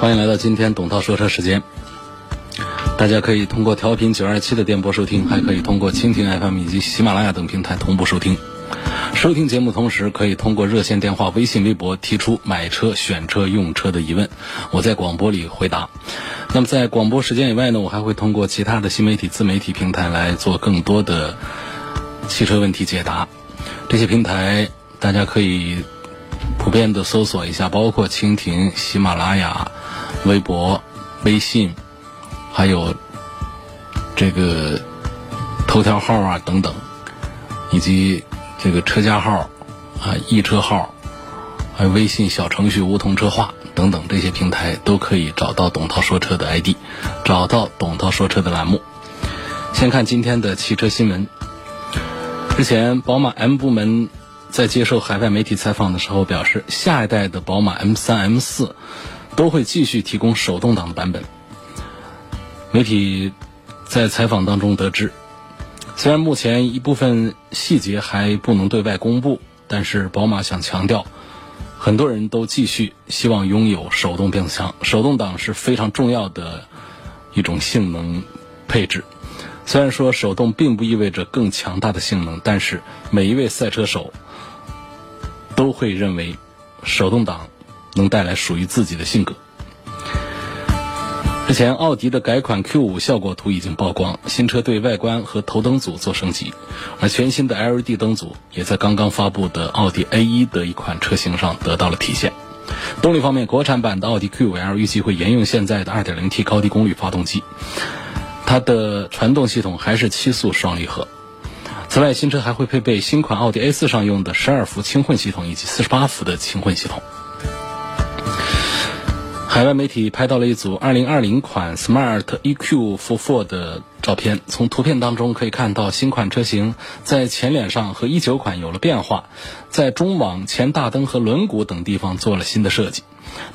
欢迎来到今天董涛说车时间。大家可以通过调频九二七的电波收听，还可以通过蜻蜓 FM 以及喜马拉雅等平台同步收听。收听节目同时，可以通过热线电话、微信、微博提出买车、选车、用车的疑问，我在广播里回答。那么在广播时间以外呢，我还会通过其他的新媒体、自媒体平台来做更多的汽车问题解答。这些平台大家可以。普遍的搜索一下，包括蜻蜓、喜马拉雅、微博、微信，还有这个头条号啊等等，以及这个车家号啊、易车号，还有微信小程序“梧桐车话”等等这些平台，都可以找到董涛说车的 ID，找到董涛说车的栏目。先看今天的汽车新闻。之前宝马 M 部门。在接受海外媒体采访的时候表示，下一代的宝马 M 三、M 四都会继续提供手动挡的版本。媒体在采访当中得知，虽然目前一部分细节还不能对外公布，但是宝马想强调，很多人都继续希望拥有手动变速箱。手动挡是非常重要的一种性能配置。虽然说手动并不意味着更强大的性能，但是每一位赛车手。都会认为手动挡能带来属于自己的性格。之前奥迪的改款 Q5 效果图已经曝光，新车对外观和头灯组做升级，而全新的 LED 灯组也在刚刚发布的奥迪 A1 的一款车型上得到了体现。动力方面，国产版的奥迪 Q5L 预计会沿用现在的 2.0T 高低功率发动机，它的传动系统还是七速双离合。此外，新车还会配备新款奥迪 A4 上用的十二伏轻混系统以及四十八伏的轻混系统。海外媒体拍到了一组2020款 Smart EQ44 的照片，从图片当中可以看到新款车型在前脸上和一九款有了变化，在中网、前大灯和轮毂等地方做了新的设计。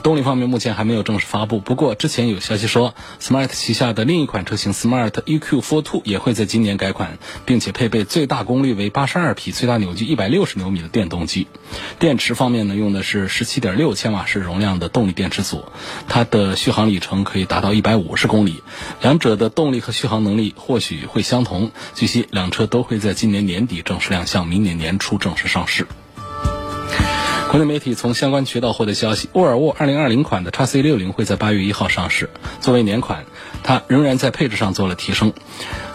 动力方面目前还没有正式发布，不过之前有消息说，Smart 旗下的另一款车型 Smart EQ42 也会在今年改款，并且配备最大功率为八十二匹、最大扭矩一百六十牛米的电动机。电池方面呢，用的是十七点六千瓦时容量的动力电池组，它的续航里程可以达到一百五十公里。两者的动力和续航能力或许会相同。据悉，两车都会在今年年底正式亮相，明年年初正式上市。国内媒体从相关渠道获得消息，沃尔沃2020款的 x C60 会在8月1号上市。作为年款，它仍然在配置上做了提升，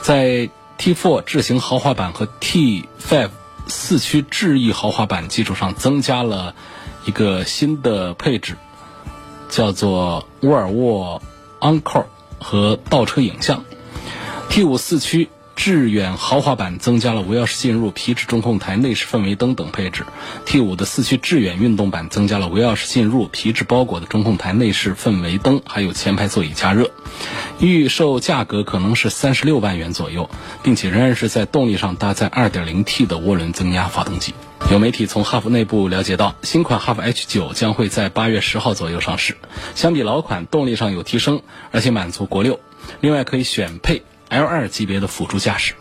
在 T4 智行豪华版和 T5 四驱智逸豪华版基础上，增加了一个新的配置，叫做沃尔沃 Encore 和倒车影像。T5 四驱。致远豪华版增加了无钥匙进入、皮质中控台、内饰氛围灯等配置；T5 的四驱致远运动版增加了无钥匙进入、皮质包裹的中控台、内饰氛围灯，还有前排座椅加热。预售价格可能是三十六万元左右，并且仍然是在动力上搭载 2.0T 的涡轮增压发动机。有媒体从哈弗内部了解到，新款哈弗 H9 将会在八月十号左右上市，相比老款动力上有提升，而且满足国六，另外可以选配。L2 级别的辅助驾驶，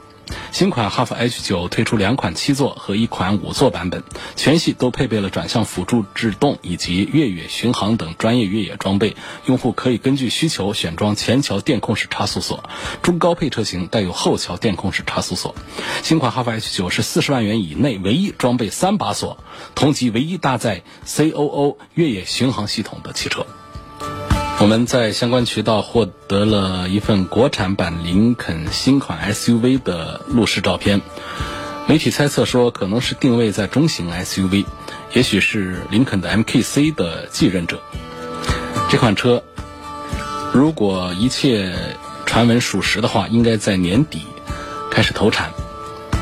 新款哈弗 H9 推出两款七座和一款五座版本，全系都配备了转向辅助制动以及越野巡航等专业越野装备。用户可以根据需求选装前桥电控式差速锁，中高配车型带有后桥电控式差速锁。新款哈弗 H9 是四十万元以内唯一装备三把锁，同级唯一搭载 COO 越野巡航系统的汽车。我们在相关渠道获得了一份国产版林肯新款 SUV 的路试照片，媒体猜测说可能是定位在中型 SUV，也许是林肯的 MKC 的继任者。这款车如果一切传闻属实的话，应该在年底开始投产，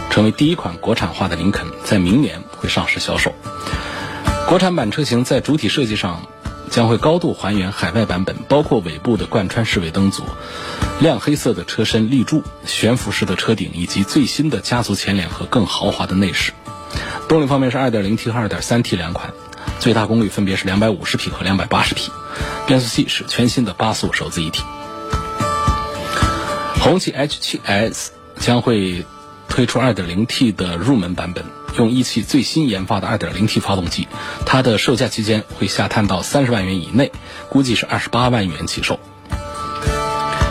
成为第一款国产化的林肯，在明年会上市销售。国产版车型在主体设计上。将会高度还原海外版本，包括尾部的贯穿式尾灯组、亮黑色的车身立柱、悬浮式的车顶以及最新的家族前脸和更豪华的内饰。动力方面是 2.0T 和 2.3T 两款，最大功率分别是250匹和280匹，变速器是全新的八速手自一体。红旗 H7S 将会推出 2.0T 的入门版本，用一汽最新研发的 2.0T 发动机，它的售价区间会下探到三十万元以内，估计是二十八万元起售。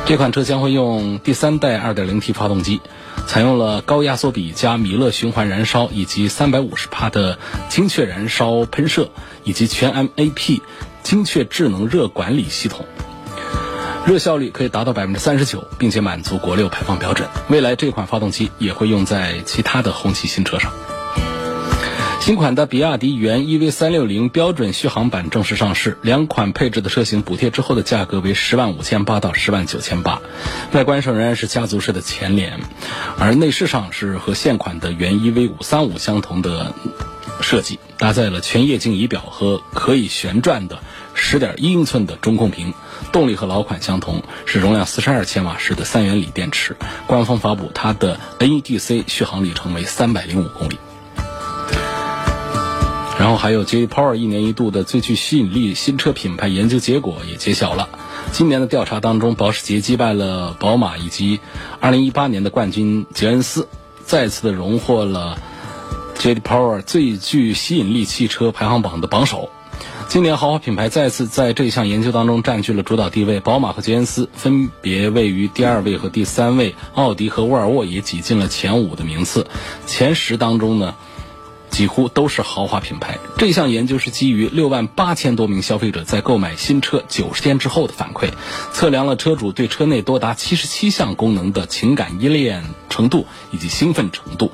这款车将会用第三代 2.0T 发动机，采用了高压缩比加米勒循环燃烧以及350帕的精确燃烧喷射以及全 MAP 精确智能热管理系统。热效率可以达到百分之三十九，并且满足国六排放标准。未来这款发动机也会用在其他的红旗新车上。新款的比亚迪元 EV 三六零标准续航版正式上市，两款配置的车型补贴之后的价格为十万五千八到十万九千八。外观上仍然是家族式的前脸，而内饰上是和现款的元 EV 五三五相同的设计，搭载了全液晶仪表和可以旋转的十点一英寸的中控屏。动力和老款相同，是容量四十二千瓦时的三元锂电池。官方发布它的 NEDC 续航里程为三百零五公里。然后还有 J Power 一年一度的最具吸引力新车品牌研究结果也揭晓了。今年的调查当中，保时捷击败了宝马以及二零一八年的冠军捷恩斯，再次的荣获了 J Power 最具吸引力汽车排行榜的榜首。今年豪华品牌再次在这项研究当中占据了主导地位，宝马和捷恩斯分别位于第二位和第三位，奥迪和沃尔沃也挤进了前五的名次。前十当中呢，几乎都是豪华品牌。这项研究是基于六万八千多名消费者在购买新车九十天之后的反馈，测量了车主对车内多达七十七项功能的情感依恋程度以及兴奋程度，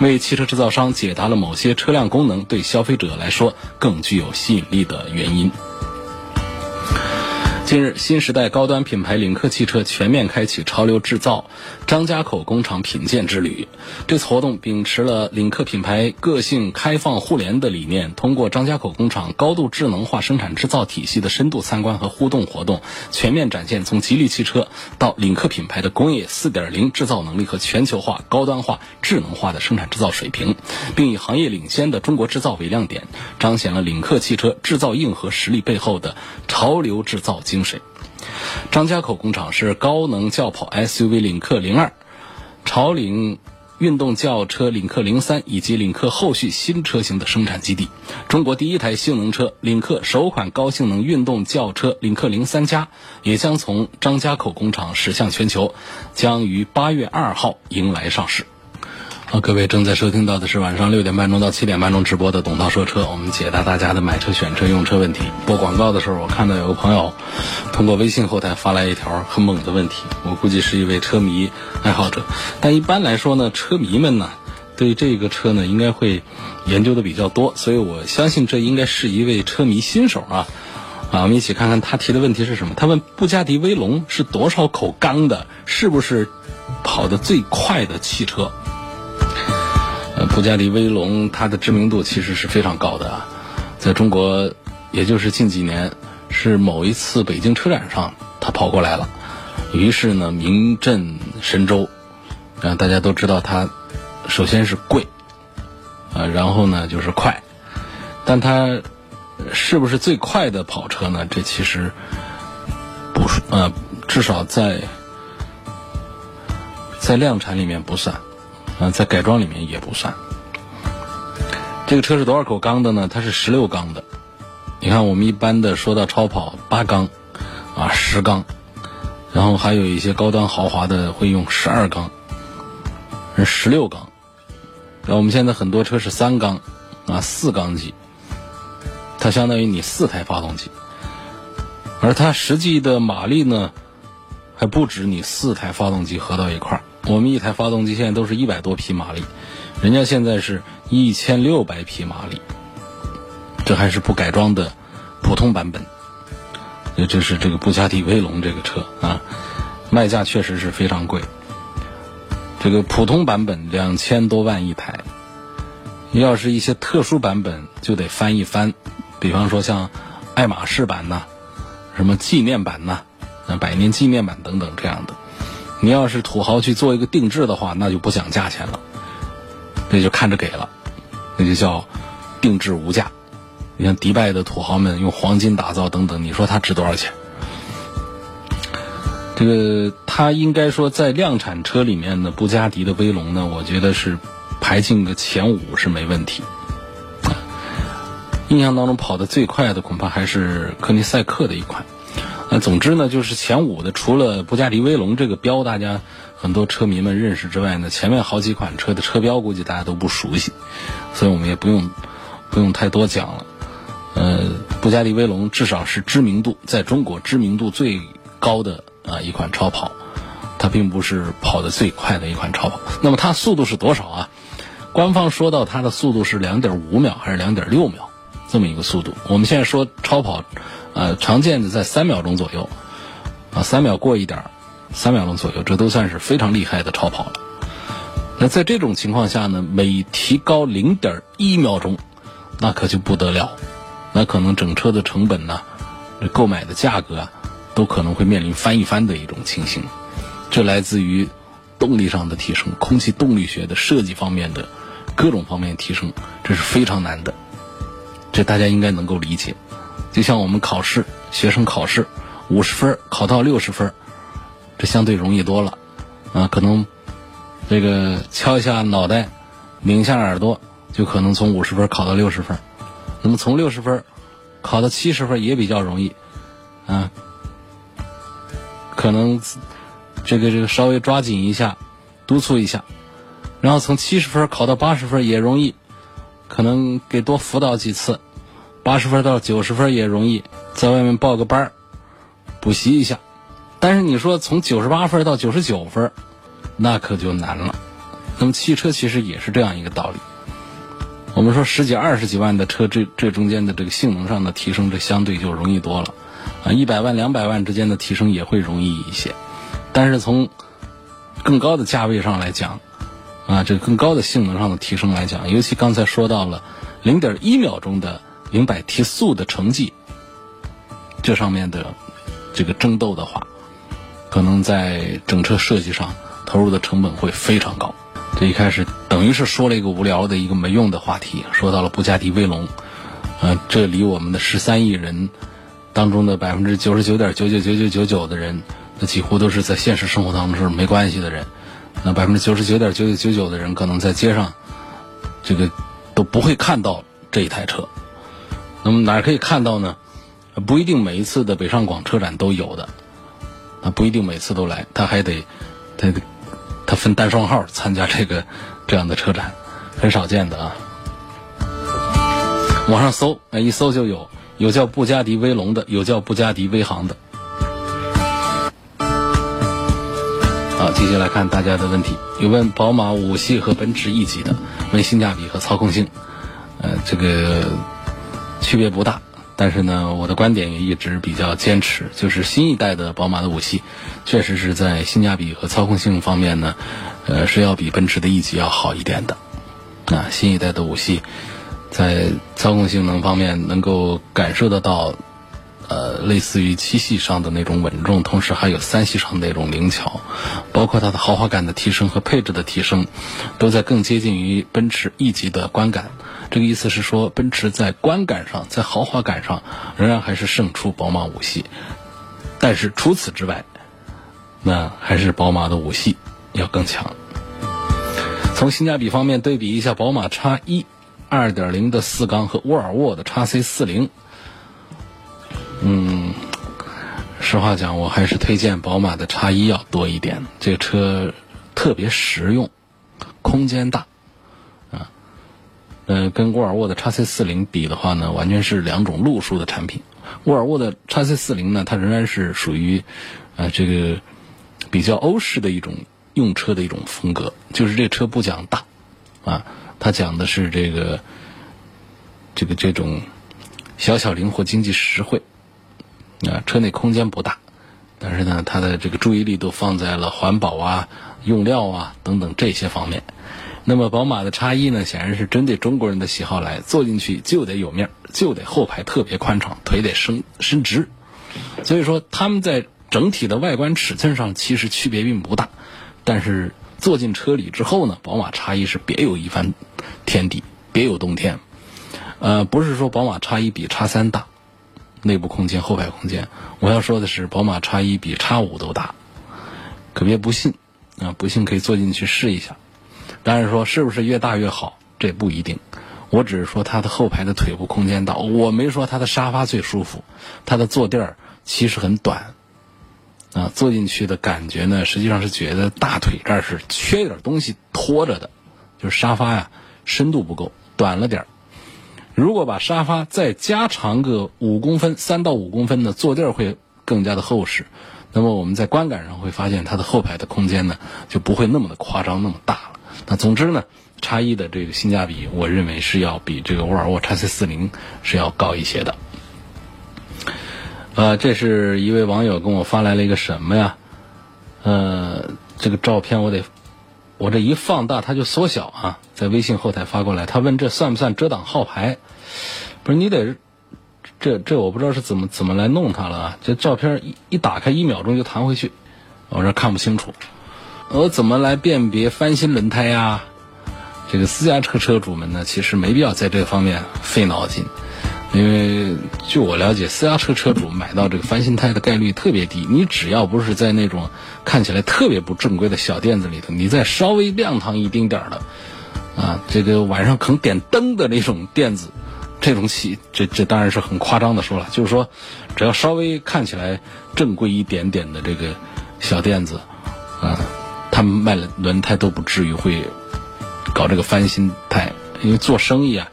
为汽车制造商解答了某些车辆功能对消费者来说更具有吸引力的原因。近日，新时代高端品牌领克汽车全面开启潮流制造张家口工厂品鉴之旅。这次活动秉持了领克品牌个性、开放、互联的理念，通过张家口工厂高度智能化生产制造体系的深度参观和互动活动，全面展现从吉利汽车到领克品牌的工业4.0制造能力和全球化、高端化、智能化的生产制造水平，并以行业领先的中国制造为亮点，彰显了领克汽车制造硬核实力背后的潮流制造精。神。张家口工厂是高能轿跑 SUV 领克零二、潮领运动轿车领克零三以及领克后续新车型的生产基地。中国第一台性能车领克首款高性能运动轿车领克零三加也将从张家口工厂驶向全球，将于八月二号迎来上市。好，各位正在收听到的是晚上六点半钟到七点半钟直播的董涛说车，我们解答大家的买车、选车、用车问题。播广告的时候，我看到有个朋友通过微信后台发来一条很猛的问题，我估计是一位车迷爱好者。但一般来说呢，车迷们呢对这个车呢应该会研究的比较多，所以我相信这应该是一位车迷新手啊。啊，我们一起看看他提的问题是什么。他问布加迪威龙是多少口缸的？是不是跑得最快的汽车？布加迪威龙，它的知名度其实是非常高的啊，在中国，也就是近几年，是某一次北京车展上，它跑过来了，于是呢名震神州，啊，大家都知道它，首先是贵，啊，然后呢就是快，但它是不是最快的跑车呢？这其实不是，呃，至少在在量产里面不算。啊，在改装里面也不算。这个车是多少口缸的呢？它是十六缸的。你看，我们一般的说到超跑八缸，啊十缸，然后还有一些高端豪华的会用十二缸，是十六缸。然后我们现在很多车是三缸，啊四缸机，它相当于你四台发动机，而它实际的马力呢，还不止你四台发动机合到一块儿。我们一台发动机现在都是一百多匹马力，人家现在是一千六百匹马力，这还是不改装的普通版本。也就是这个布加迪威龙这个车啊，卖价确实是非常贵。这个普通版本两千多万一台，要是一些特殊版本就得翻一翻，比方说像爱马仕版呐，什么纪念版呐，百年纪念版等等这样的。你要是土豪去做一个定制的话，那就不讲价钱了，那就看着给了，那就叫定制无价。你像迪拜的土豪们用黄金打造等等，你说它值多少钱？这个它应该说在量产车里面呢，布加迪的威龙呢，我觉得是排进个前五是没问题。印象当中跑得最快的恐怕还是科尼赛克的一款。那总之呢，就是前五的除了布加迪威龙这个标，大家很多车迷们认识之外呢，前面好几款车的车标估计大家都不熟悉，所以我们也不用不用太多讲了。呃，布加迪威龙至少是知名度在中国知名度最高的啊一款超跑，它并不是跑得最快的一款超跑。那么它速度是多少啊？官方说到它的速度是两点五秒还是两点六秒这么一个速度。我们现在说超跑，呃，常见的在三秒钟左右，啊，三秒过一点，三秒钟左右，这都算是非常厉害的超跑了。那在这种情况下呢，每提高零点一秒钟，那可就不得了。那可能整车的成本呢，购买的价格啊，都可能会面临翻一番的一种情形。这来自于动力上的提升，空气动力学的设计方面的各种方面提升，这是非常难的。这大家应该能够理解。就像我们考试，学生考试五十分考到六十分，这相对容易多了啊。可能这个敲一下脑袋，拧一下耳朵，就可能从五十分考到六十分。那么从六十分考到七十分也比较容易，啊，可能这个这个稍微抓紧一下，督促一下，然后从七十分考到八十分也容易，可能给多辅导几次，八十分到九十分也容易，在外面报个班儿补习一下。但是你说从九十八分到九十九分，那可就难了。那么汽车其实也是这样一个道理。我们说十几二十几万的车，这这中间的这个性能上的提升，这相对就容易多了，啊，一百万两百万之间的提升也会容易一些，但是从更高的价位上来讲，啊，这更高的性能上的提升来讲，尤其刚才说到了零点一秒钟的零百提速的成绩，这上面的这个争斗的话，可能在整车设计上投入的成本会非常高。这一开始等于是说了一个无聊的一个没用的话题，说到了布加迪威龙，呃，这离我们的十三亿人当中的百分之九十九点九九九九九九的人，那几乎都是在现实生活当中是没关系的人，那百分之九十九点九九九九的人可能在街上，这个都不会看到这一台车。那么哪可以看到呢？不一定每一次的北上广车展都有的，啊，不一定每次都来，他还得，他。他分单双号参加这个这样的车展，很少见的啊。网上搜，一搜就有，有叫布加迪威龙的，有叫布加迪威航的。好，继续来看大家的问题，有问宝马五系和奔驰 E 级的，问性价比和操控性，呃，这个区别不大。但是呢，我的观点也一直比较坚持，就是新一代的宝马的五系，确实是在性价比和操控性方面呢，呃，是要比奔驰的 E 级要好一点的。啊，新一代的五系，在操控性能方面能够感受得到，呃，类似于七系上的那种稳重，同时还有三系上的那种灵巧，包括它的豪华感的提升和配置的提升，都在更接近于奔驰 E 级的观感。这个意思是说，奔驰在观感上，在豪华感上，仍然还是胜出宝马五系。但是除此之外，那还是宝马的五系要更强。从性价比方面对比一下，宝马 X1 2.0的四缸和沃尔沃的 XC40，嗯，实话讲，我还是推荐宝马的 X1 要多一点。这个车特别实用，空间大。呃，跟沃尔沃的 x C 四零比的话呢，完全是两种路数的产品。沃尔沃的 x C 四零呢，它仍然是属于，呃，这个比较欧式的一种用车的一种风格，就是这车不讲大，啊，它讲的是这个，这个这种小巧灵活、经济实惠，啊，车内空间不大，但是呢，它的这个注意力都放在了环保啊、用料啊等等这些方面。那么宝马的叉一呢，显然是针对中国人的喜好来，坐进去就得有面儿，就得后排特别宽敞，腿得伸伸直。所以说，他们在整体的外观尺寸上其实区别并不大，但是坐进车里之后呢，宝马叉一是别有一番天地，别有洞天。呃，不是说宝马叉一比叉三大，内部空间、后排空间，我要说的是宝马叉一比叉五都大，可别不信啊！不信可以坐进去试一下。当然说是不是越大越好，这不一定。我只是说它的后排的腿部空间大，我没说它的沙发最舒服，它的坐垫儿其实很短，啊，坐进去的感觉呢，实际上是觉得大腿这儿是缺点东西拖着的，就是沙发呀深度不够，短了点儿。如果把沙发再加长个五公分，三到五公分的坐垫儿会更加的厚实，那么我们在观感上会发现它的后排的空间呢就不会那么的夸张，那么大。那总之呢。叉一的这个性价比，我认为是要比这个沃尔沃 x C 四零是要高一些的。呃，这是一位网友跟我发来了一个什么呀？呃，这个照片我得，我这一放大它就缩小啊，在微信后台发过来，他问这算不算遮挡号牌？不是你得，这这我不知道是怎么怎么来弄它了啊？这照片一一打开一秒钟就弹回去，我这看不清楚，我怎么来辨别翻新轮胎呀？这个私家车车主们呢，其实没必要在这方面费脑筋，因为据我了解，私家车车主买到这个翻新胎的概率特别低。你只要不是在那种看起来特别不正规的小店子里头，你再稍微亮堂一丁点儿的，啊，这个晚上肯点灯的那种店子，这种企，这这当然是很夸张的说了，就是说，只要稍微看起来正规一点点的这个小店子，啊，卖了轮胎都不至于会。搞这个翻新胎，因为做生意啊，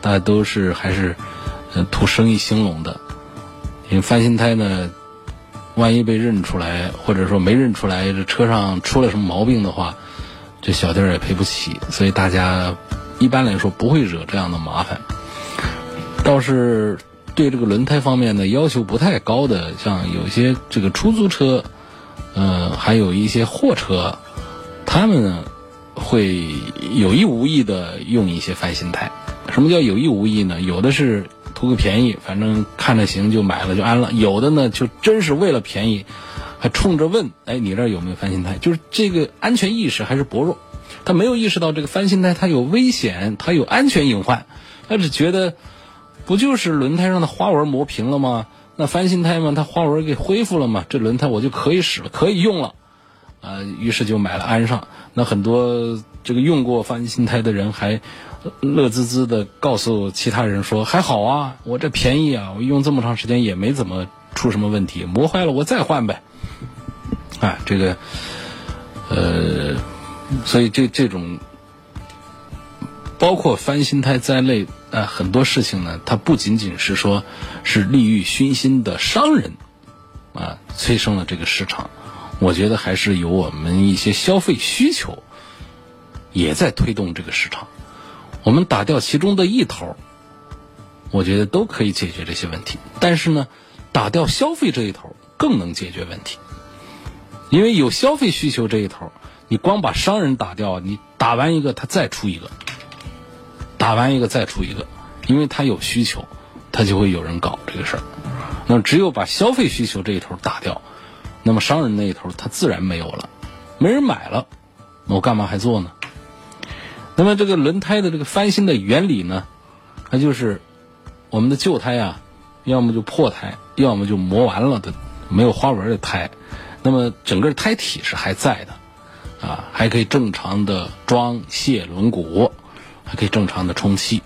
大家都是还是呃图生意兴隆的。因为翻新胎呢，万一被认出来，或者说没认出来，这车上出了什么毛病的话，这小店也赔不起。所以大家一般来说不会惹这样的麻烦。倒是对这个轮胎方面呢要求不太高的，像有些这个出租车，呃，还有一些货车，他们呢。会有意无意的用一些翻新胎。什么叫有意无意呢？有的是图个便宜，反正看着行就买了就安了；有的呢就真是为了便宜，还冲着问：哎，你这儿有没有翻新胎？就是这个安全意识还是薄弱，他没有意识到这个翻新胎它有危险，它有安全隐患，他只觉得不就是轮胎上的花纹磨平了吗？那翻新胎嘛，它花纹给恢复了嘛，这轮胎我就可以使了，可以用了。呃，于是就买了安上。那很多这个用过翻新胎的人还乐滋滋的告诉其他人说：“还好啊，我这便宜啊，我用这么长时间也没怎么出什么问题，磨坏了我再换呗。”啊，这个呃，所以这这种包括翻新胎在内啊，很多事情呢，它不仅仅是说是利欲熏心的商人啊催生了这个市场。我觉得还是有我们一些消费需求，也在推动这个市场。我们打掉其中的一头，我觉得都可以解决这些问题。但是呢，打掉消费这一头更能解决问题，因为有消费需求这一头，你光把商人打掉，你打完一个他再出一个，打完一个再出一个，因为他有需求，他就会有人搞这个事儿。那只有把消费需求这一头打掉。那么商人那一头，他自然没有了，没人买了，我干嘛还做呢？那么这个轮胎的这个翻新的原理呢，它就是我们的旧胎啊，要么就破胎，要么就磨完了的没有花纹的胎，那么整个胎体是还在的，啊，还可以正常的装卸轮毂，还可以正常的充气，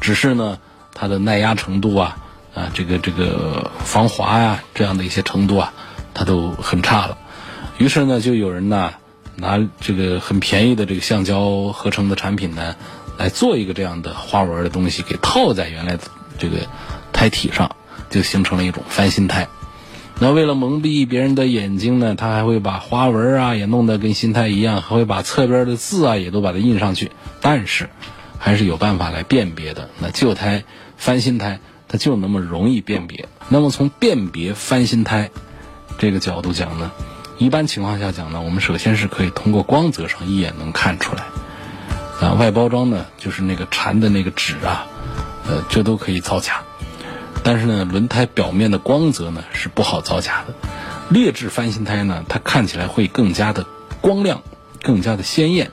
只是呢，它的耐压程度啊，啊，这个这个防滑呀，这样的一些程度啊。它都很差了，于是呢，就有人呢拿这个很便宜的这个橡胶合成的产品呢，来做一个这样的花纹的东西，给套在原来的这个胎体上，就形成了一种翻新胎。那为了蒙蔽别人的眼睛呢，他还会把花纹啊也弄得跟新胎一样，还会把侧边的字啊也都把它印上去。但是还是有办法来辨别的。那旧胎翻新胎，它就那么容易辨别。那么从辨别翻新胎。这个角度讲呢，一般情况下讲呢，我们首先是可以通过光泽上一眼能看出来，啊，外包装呢就是那个缠的那个纸啊，呃，这都可以造假，但是呢，轮胎表面的光泽呢是不好造假的。劣质翻新胎呢，它看起来会更加的光亮，更加的鲜艳。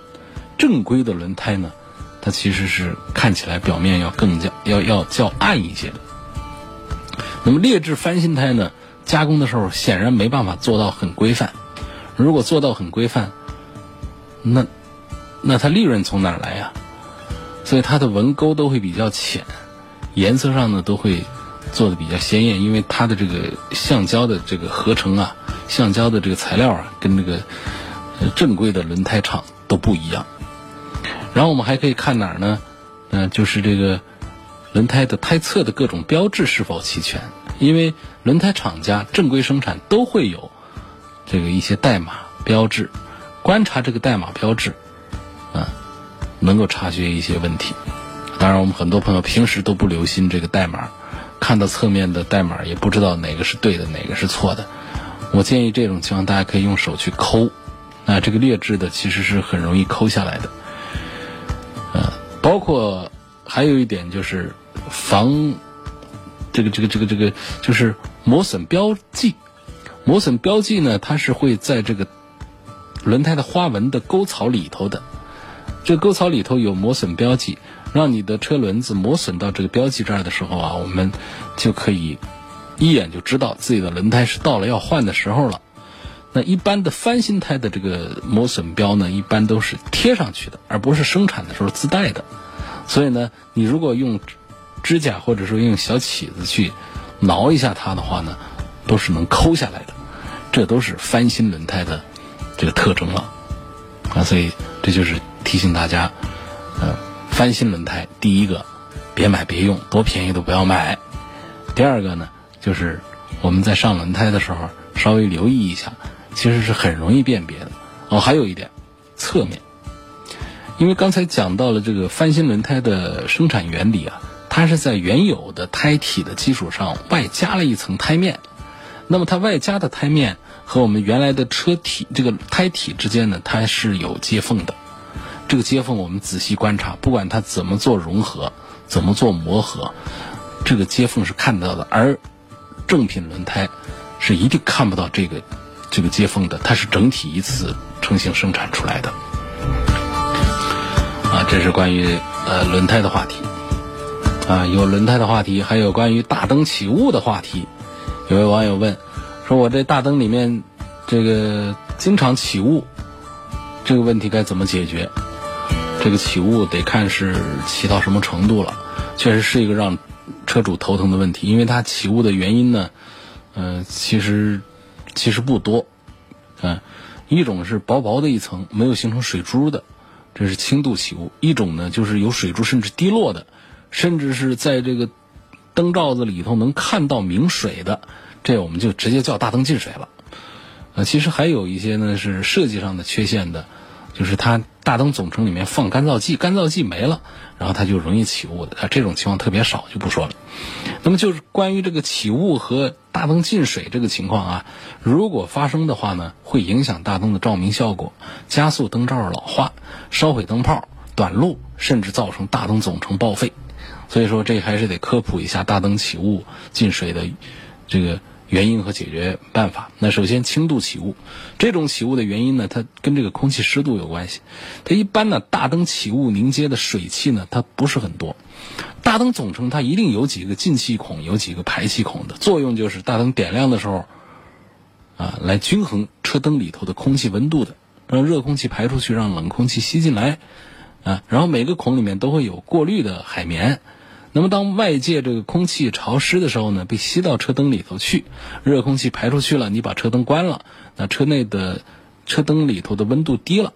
正规的轮胎呢，它其实是看起来表面要更加要要较暗一些的。那么劣质翻新胎呢，加工的时候显然没办法做到很规范。如果做到很规范，那那它利润从哪儿来呀？所以它的纹沟都会比较浅，颜色上呢都会做的比较鲜艳，因为它的这个橡胶的这个合成啊，橡胶的这个材料啊，跟这个正规的轮胎厂都不一样。然后我们还可以看哪儿呢？嗯，就是这个轮胎的胎侧的各种标志是否齐全，因为轮胎厂家正规生产都会有这个一些代码标志，观察这个代码标志，啊。能够察觉一些问题，当然，我们很多朋友平时都不留心这个代码，看到侧面的代码也不知道哪个是对的，哪个是错的。我建议这种情况大家可以用手去抠，啊，这个劣质的其实是很容易抠下来的。呃，包括还有一点就是防这个这个这个这个就是磨损标记，磨损标记呢，它是会在这个轮胎的花纹的沟槽里头的。这个沟槽里头有磨损标记，让你的车轮子磨损到这个标记这儿的时候啊，我们就可以一眼就知道自己的轮胎是到了要换的时候了。那一般的翻新胎的这个磨损标呢，一般都是贴上去的，而不是生产的时候自带的。所以呢，你如果用指甲或者说用小起子去挠一下它的话呢，都是能抠下来的。这都是翻新轮胎的这个特征了啊，所以这就是。提醒大家，呃，翻新轮胎，第一个，别买别用，多便宜都不要买。第二个呢，就是我们在上轮胎的时候，稍微留意一下，其实是很容易辨别的。哦，还有一点，侧面，因为刚才讲到了这个翻新轮胎的生产原理啊，它是在原有的胎体的基础上外加了一层胎面，那么它外加的胎面和我们原来的车体这个胎体之间呢，它是有接缝的。这个接缝我们仔细观察，不管它怎么做融合，怎么做磨合，这个接缝是看得到的。而正品轮胎是一定看不到这个这个接缝的，它是整体一次成型生产出来的。啊，这是关于呃轮胎的话题。啊，有轮胎的话题，还有关于大灯起雾的话题。有位网友问，说我这大灯里面这个经常起雾，这个问题该怎么解决？这个起雾得看是起到什么程度了，确实是一个让车主头疼的问题。因为它起雾的原因呢，呃，其实其实不多，嗯，一种是薄薄的一层没有形成水珠的，这是轻度起雾；一种呢就是有水珠甚至滴落的，甚至是在这个灯罩子里头能看到明水的，这我们就直接叫大灯进水了。呃，其实还有一些呢是设计上的缺陷的。就是它大灯总成里面放干燥剂，干燥剂没了，然后它就容易起雾的。啊，这种情况特别少，就不说了。那么就是关于这个起雾和大灯进水这个情况啊，如果发生的话呢，会影响大灯的照明效果，加速灯罩老化，烧毁灯泡，短路，甚至造成大灯总成报废。所以说，这还是得科普一下大灯起雾进水的这个。原因和解决办法。那首先，轻度起雾，这种起雾的原因呢，它跟这个空气湿度有关系。它一般呢，大灯起雾凝结的水汽呢，它不是很多。大灯总成它一定有几个进气孔，有几个排气孔的作用，就是大灯点亮的时候，啊，来均衡车灯里头的空气温度的，让热空气排出去，让冷空气吸进来，啊，然后每个孔里面都会有过滤的海绵。那么，当外界这个空气潮湿的时候呢，被吸到车灯里头去，热空气排出去了，你把车灯关了，那车内的车灯里头的温度低了，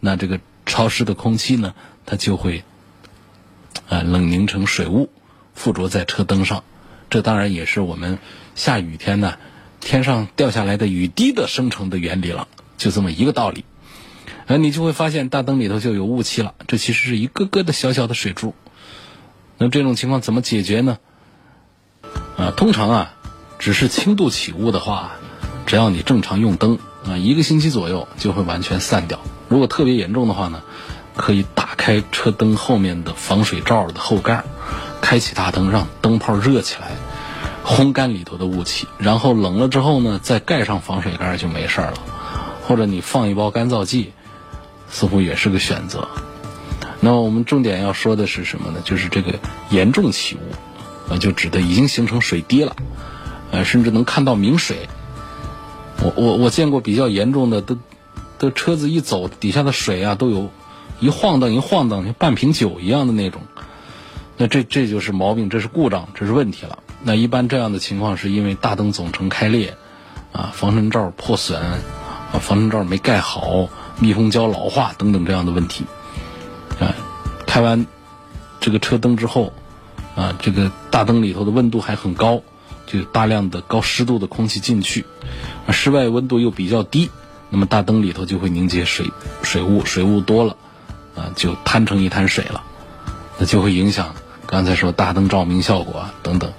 那这个潮湿的空气呢，它就会啊冷凝成水雾，附着在车灯上。这当然也是我们下雨天呢，天上掉下来的雨滴的生成的原理了，就这么一个道理。呃，你就会发现大灯里头就有雾气了，这其实是一个个的小小的水珠。那这种情况怎么解决呢？啊，通常啊，只是轻度起雾的话，只要你正常用灯啊，一个星期左右就会完全散掉。如果特别严重的话呢，可以打开车灯后面的防水罩的后盖，开启大灯，让灯泡热起来，烘干里头的雾气，然后冷了之后呢，再盖上防水盖就没事了，或者你放一包干燥剂，似乎也是个选择。那我们重点要说的是什么呢？就是这个严重起雾，啊，就指的已经形成水滴了，呃，甚至能看到明水。我我我见过比较严重的，都都车子一走，底下的水啊都有一晃荡一晃荡，像半瓶酒一样的那种。那这这就是毛病，这是故障，这是问题了。那一般这样的情况是因为大灯总成开裂，啊，防尘罩破损，啊，防尘罩没盖好，密封胶老化等等这样的问题。开完这个车灯之后，啊，这个大灯里头的温度还很高，就大量的高湿度的空气进去，啊，室外温度又比较低，那么大灯里头就会凝结水水雾，水雾多了，啊，就摊成一滩水了，那就会影响刚才说大灯照明效果啊等等，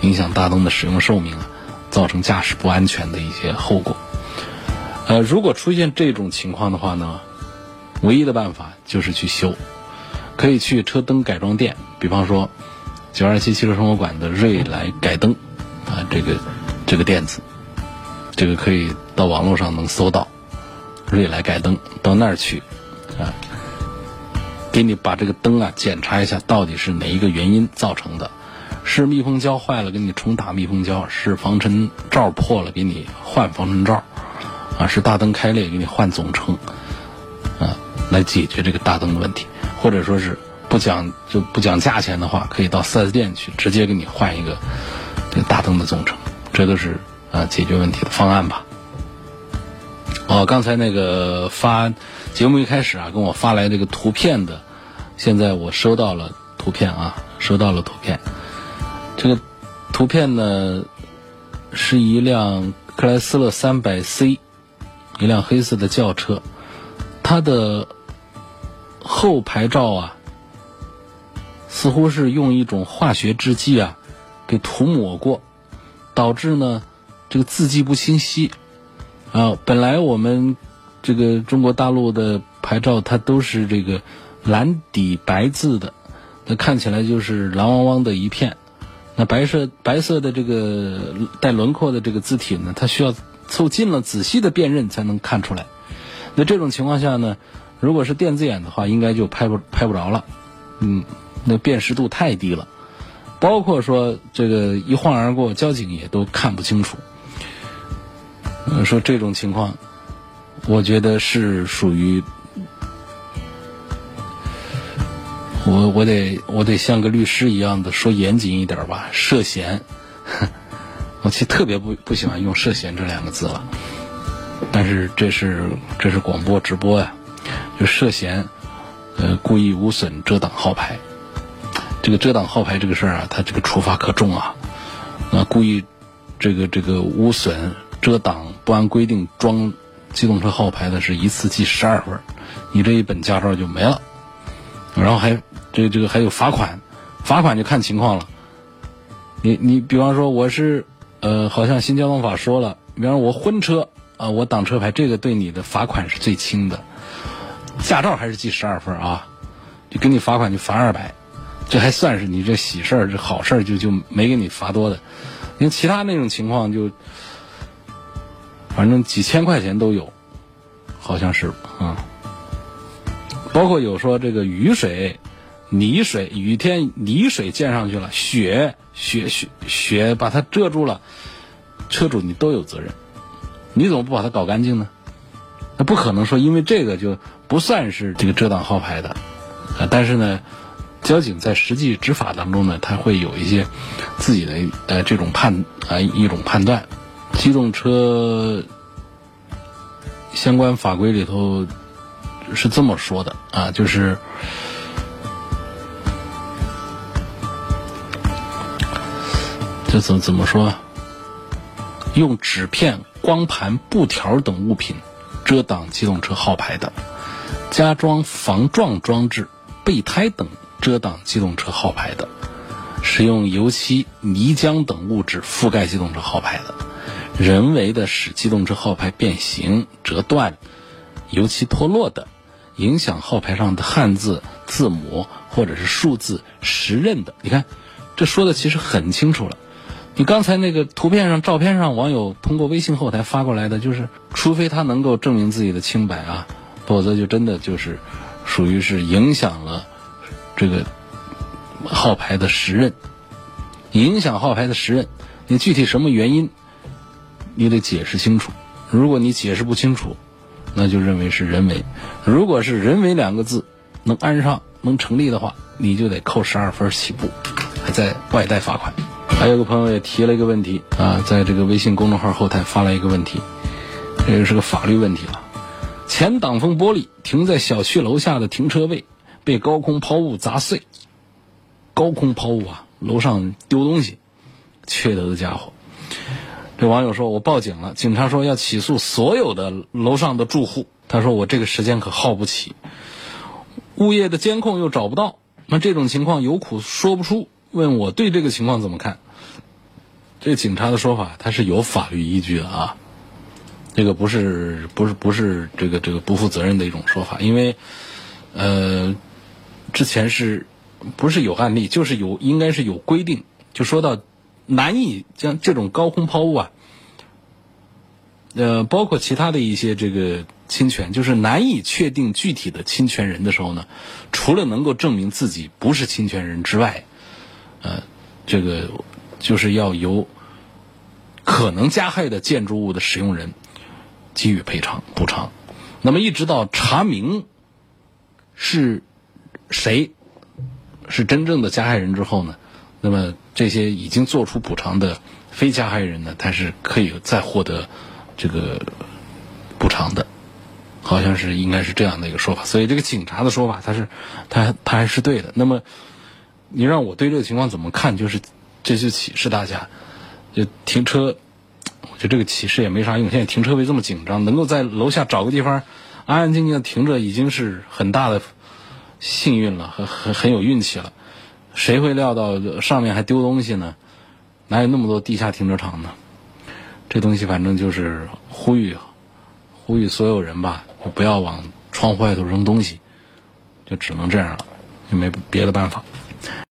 影响大灯的使用寿命啊，造成驾驶不安全的一些后果。呃，如果出现这种情况的话呢？唯一的办法就是去修，可以去车灯改装店，比方说九二七汽车生活馆的瑞来改灯啊，这个这个店子，这个可以到网络上能搜到瑞来改灯，到那儿去啊，给你把这个灯啊检查一下，到底是哪一个原因造成的？是密封胶坏了，给你重打密封胶；是防尘罩破了，给你换防尘罩；啊，是大灯开裂，给你换总成。啊来解决这个大灯的问题，或者说是不讲就不讲价钱的话，可以到 4S 店去直接给你换一个这个大灯的总成，这都是啊解决问题的方案吧。哦，刚才那个发节目一开始啊，跟我发来这个图片的，现在我收到了图片啊，收到了图片。这个图片呢是一辆克莱斯勒 300C，一辆黑色的轿车，它的。后牌照啊，似乎是用一种化学制剂啊，给涂抹过，导致呢这个字迹不清晰啊。本来我们这个中国大陆的牌照它都是这个蓝底白字的，那看起来就是蓝汪汪的一片。那白色白色的这个带轮廓的这个字体呢，它需要凑近了仔细的辨认才能看出来。那这种情况下呢？如果是电子眼的话，应该就拍不拍不着了，嗯，那辨识度太低了，包括说这个一晃而过，交警也都看不清楚。说这种情况，我觉得是属于我我得我得像个律师一样的说严谨一点吧，涉嫌。我其实特别不不喜欢用“涉嫌”这两个字了，但是这是这是广播直播呀。就涉嫌，呃，故意污损、遮挡号牌。这个遮挡号牌这个事儿啊，它这个处罚可重啊。那故意这个这个污损、遮挡不按规定装机动车号牌的，是一次记十二分，你这一本驾照就没了。然后还这这个还有罚款，罚款就看情况了。你你比方说我是呃，好像新交通法说了，比方说我婚车啊，我挡车牌，这个对你的罚款是最轻的。驾照还是记十二分啊，就给你罚款就罚二百，这还算是你这喜事儿这好事儿就就没给你罚多的，因为其他那种情况就，反正几千块钱都有，好像是啊，包括有说这个雨水、泥水、雨天泥水溅上去了，雪雪雪雪把它遮住了，车主你都有责任，你怎么不把它搞干净呢？那不可能说因为这个就。不算是这个遮挡号牌的，啊，但是呢，交警在实际执法当中呢，他会有一些自己的呃这种判啊一种判断。机动车相关法规里头是这么说的啊，就是这怎么怎么说？用纸片、光盘、布条等物品遮挡机动车号牌的。加装防撞装置、备胎等遮挡机动车号牌的，使用油漆、泥浆等物质覆盖机动车号牌的，人为的使机动车号牌变形、折断、油漆脱落的，影响号牌上的汉字、字母或者是数字识认的，你看，这说的其实很清楚了。你刚才那个图片上、照片上，网友通过微信后台发过来的，就是除非他能够证明自己的清白啊，否则就真的就是属于是影响了这个号牌的时任，影响号牌的时任。你具体什么原因，你得解释清楚。如果你解释不清楚，那就认为是人为。如果是人为两个字能安上、能成立的话，你就得扣十二分起步，还在外带罚款。还有个朋友也提了一个问题啊，在这个微信公众号后台发了一个问题，这个是个法律问题了。前挡风玻璃停在小区楼下的停车位被高空抛物砸碎，高空抛物啊，楼上丢东西，缺德的家伙。这网友说：“我报警了，警察说要起诉所有的楼上的住户。他说我这个时间可耗不起，物业的监控又找不到，那这种情况有苦说不出。问我对这个情况怎么看？这警察的说法他是有法律依据的啊，这个不是不是不是这个这个不负责任的一种说法，因为呃之前是不是有案例，就是有应该是有规定，就说到。”难以将这种高空抛物啊，呃，包括其他的一些这个侵权，就是难以确定具体的侵权人的时候呢，除了能够证明自己不是侵权人之外，呃，这个就是要由可能加害的建筑物的使用人给予赔偿补偿。那么一直到查明是谁是真正的加害人之后呢？那么这些已经做出补偿的非加害人呢，他是可以再获得这个补偿的，好像是应该是这样的一个说法。所以这个警察的说法，他是他他还是对的。那么你让我对这个情况怎么看？就是这就启示大家，就停车，就这个启示也没啥用。现在停车位这么紧张，能够在楼下找个地方安安静静的停着，已经是很大的幸运了，很很很有运气了。谁会料到上面还丢东西呢？哪有那么多地下停车场呢？这东西反正就是呼吁，呼吁所有人吧，就不要往窗户外头扔东西，就只能这样了，也没别的办法。